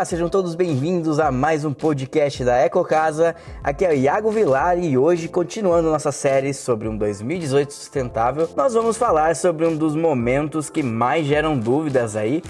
Olá, sejam todos bem-vindos a mais um podcast da Ecocasa. Aqui é o Iago Vilar e hoje, continuando nossa série sobre um 2018 sustentável, nós vamos falar sobre um dos momentos que mais geram dúvidas aí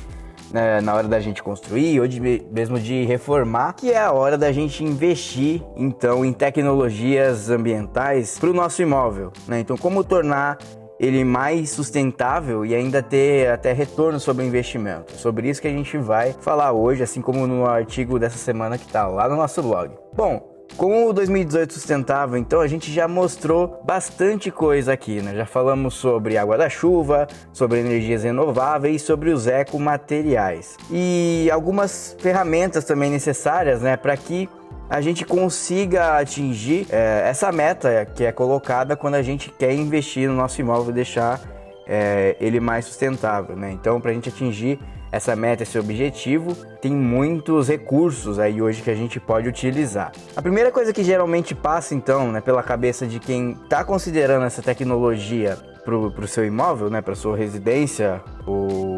né, na hora da gente construir ou de, mesmo de reformar, que é a hora da gente investir então em tecnologias ambientais para o nosso imóvel. Né? Então, como tornar ele mais sustentável e ainda ter até retorno sobre o investimento. Sobre isso que a gente vai falar hoje, assim como no artigo dessa semana que está lá no nosso blog. Bom, com o 2018 sustentável, então a gente já mostrou bastante coisa aqui, né? Já falamos sobre água da chuva, sobre energias renováveis, sobre os ecomateriais e algumas ferramentas também necessárias, né, para que a gente consiga atingir é, essa meta que é colocada quando a gente quer investir no nosso imóvel e deixar é, ele mais sustentável. Né? Então, para a gente atingir essa meta, esse objetivo, tem muitos recursos aí hoje que a gente pode utilizar. A primeira coisa que geralmente passa então né, pela cabeça de quem está considerando essa tecnologia para o seu imóvel, né, para sua residência, o,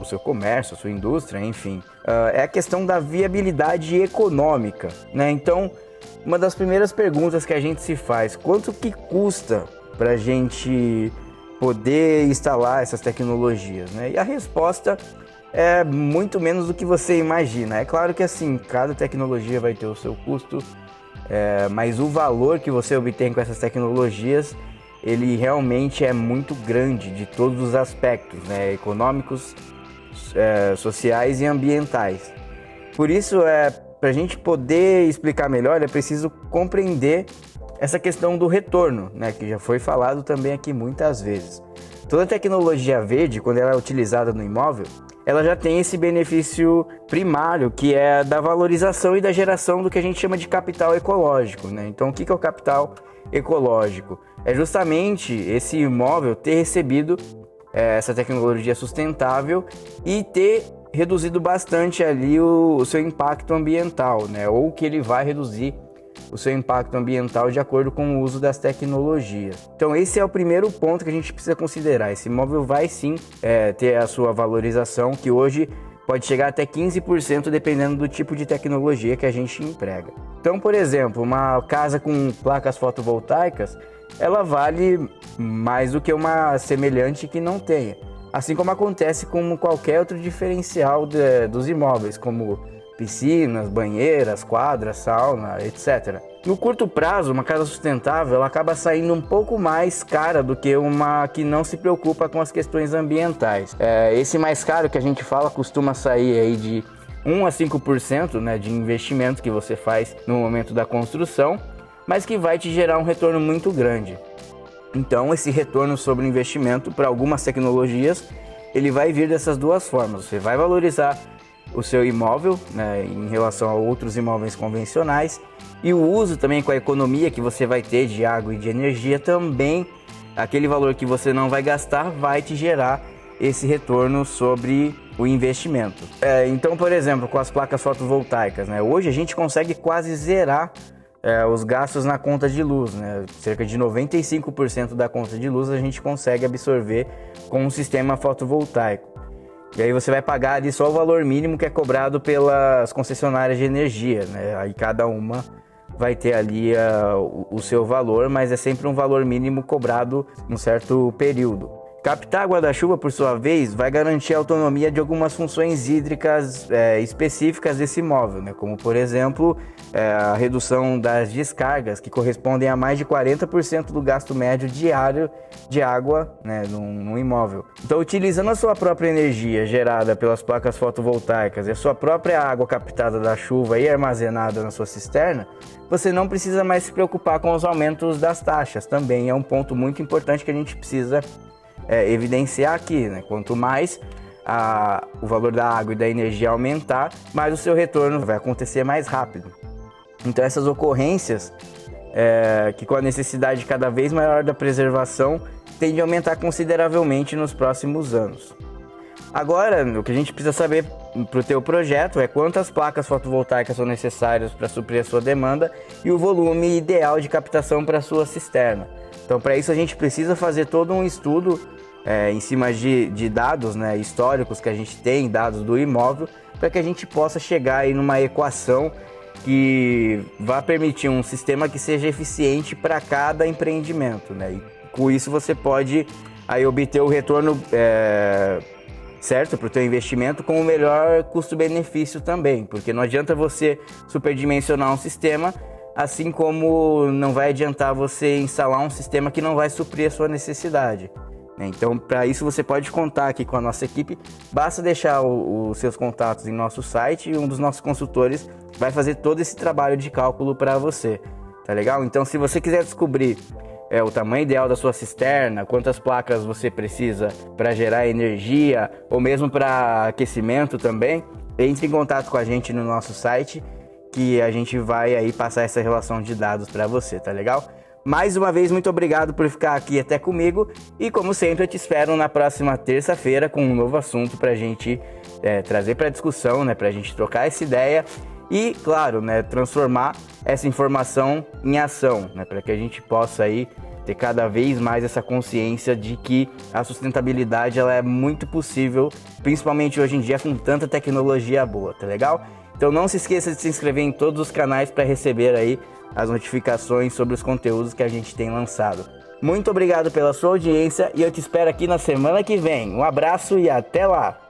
o seu comércio, a sua indústria, enfim, uh, é a questão da viabilidade econômica. Né? Então, uma das primeiras perguntas que a gente se faz, quanto que custa para a gente poder instalar essas tecnologias? Né? E a resposta é muito menos do que você imagina. É claro que assim, cada tecnologia vai ter o seu custo, é, mas o valor que você obtém com essas tecnologias ele realmente é muito grande de todos os aspectos, né? econômicos, é, sociais e ambientais. Por isso, é, para a gente poder explicar melhor, é preciso compreender essa questão do retorno, né? que já foi falado também aqui muitas vezes. Toda tecnologia verde, quando ela é utilizada no imóvel, ela já tem esse benefício primário, que é da valorização e da geração do que a gente chama de capital ecológico. Né? Então, o que é o capital ecológico? é justamente esse imóvel ter recebido é, essa tecnologia sustentável e ter reduzido bastante ali o, o, seu impacto ambiental, né? Ou que ele vai reduzir o seu impacto ambiental de acordo com o uso das tecnologias. Então esse é o primeiro ponto que a gente precisa considerar. Esse imóvel vai sim é, ter a sua valorização, que hoje pode chegar até 15% dependendo do tipo de tecnologia que a gente emprega. Então, por exemplo, uma casa com placas fotovoltaicas ela vale mais do que uma semelhante que não tenha. Assim como acontece com qualquer outro diferencial de, dos imóveis, como piscinas, banheiras, quadras, sauna, etc. No curto prazo, uma casa sustentável ela acaba saindo um pouco mais cara do que uma que não se preocupa com as questões ambientais. É, esse mais caro que a gente fala costuma sair aí de 1 a 5% né, de investimento que você faz no momento da construção mas que vai te gerar um retorno muito grande. Então, esse retorno sobre o investimento para algumas tecnologias, ele vai vir dessas duas formas. Você vai valorizar o seu imóvel né, em relação a outros imóveis convencionais e o uso também com a economia que você vai ter de água e de energia também aquele valor que você não vai gastar vai te gerar esse retorno sobre o investimento. É, então, por exemplo, com as placas fotovoltaicas, né, hoje a gente consegue quase zerar é, os gastos na conta de luz, né? Cerca de 95% da conta de luz a gente consegue absorver com um sistema fotovoltaico. E aí você vai pagar ali só o valor mínimo que é cobrado pelas concessionárias de energia, né? Aí cada uma vai ter ali uh, o, o seu valor, mas é sempre um valor mínimo cobrado num certo período. Captar água da chuva, por sua vez, vai garantir a autonomia de algumas funções hídricas é, específicas desse imóvel, né? como por exemplo é, a redução das descargas, que correspondem a mais de 40% do gasto médio diário de água né, num, num, imóvel. Então, utilizando a sua própria energia gerada pelas placas fotovoltaicas e a sua própria água captada da chuva e armazenada na sua cisterna, você não precisa mais se preocupar com os aumentos das taxas. Também é um ponto muito importante que a gente precisa é, evidenciar aqui, né? Quanto mais a, o valor da água e da energia aumentar, mais o seu retorno vai acontecer mais rápido. Então essas ocorrências, é, que com a necessidade cada vez maior da preservação, tende a aumentar consideravelmente nos próximos anos. Agora, o que a gente precisa saber para o teu projeto é quantas placas fotovoltaicas são necessárias para suprir a sua demanda e o volume ideal de captação para a sua cisterna. Então, para isso a gente precisa fazer todo um estudo é, em cima de, de dados né, históricos que a gente tem, dados do imóvel, para que a gente possa chegar aí numa equação que vá permitir um sistema que seja eficiente para cada empreendimento, né? E com isso você pode aí obter o retorno é, certo para o teu investimento com o melhor custo-benefício também, porque não adianta você superdimensionar um sistema, assim como não vai adiantar você instalar um sistema que não vai suprir a sua necessidade. Né? Então, para isso você pode contar aqui com a nossa equipe. Basta deixar os seus contatos em nosso site e um dos nossos consultores vai fazer todo esse trabalho de cálculo para você. Tá legal? Então, se você quiser descobrir é, o tamanho ideal da sua cisterna, quantas placas você precisa para gerar energia ou mesmo para aquecimento também, entre em contato com a gente no nosso site que a gente vai aí passar essa relação de dados para você, tá legal? Mais uma vez, muito obrigado por ficar aqui até comigo e, como sempre, eu te espero na próxima terça-feira com um novo assunto para a gente é, trazer para discussão, né, para a gente trocar essa ideia e, claro, né, transformar essa informação em ação, né, para que a gente possa aí ter cada vez mais essa consciência de que a sustentabilidade ela é muito possível, principalmente hoje em dia com tanta tecnologia boa, tá legal? Então não se esqueça de se inscrever em todos os canais para receber aí as notificações sobre os conteúdos que a gente tem lançado. Muito obrigado pela sua audiência e eu te espero aqui na semana que vem. Um abraço e até lá!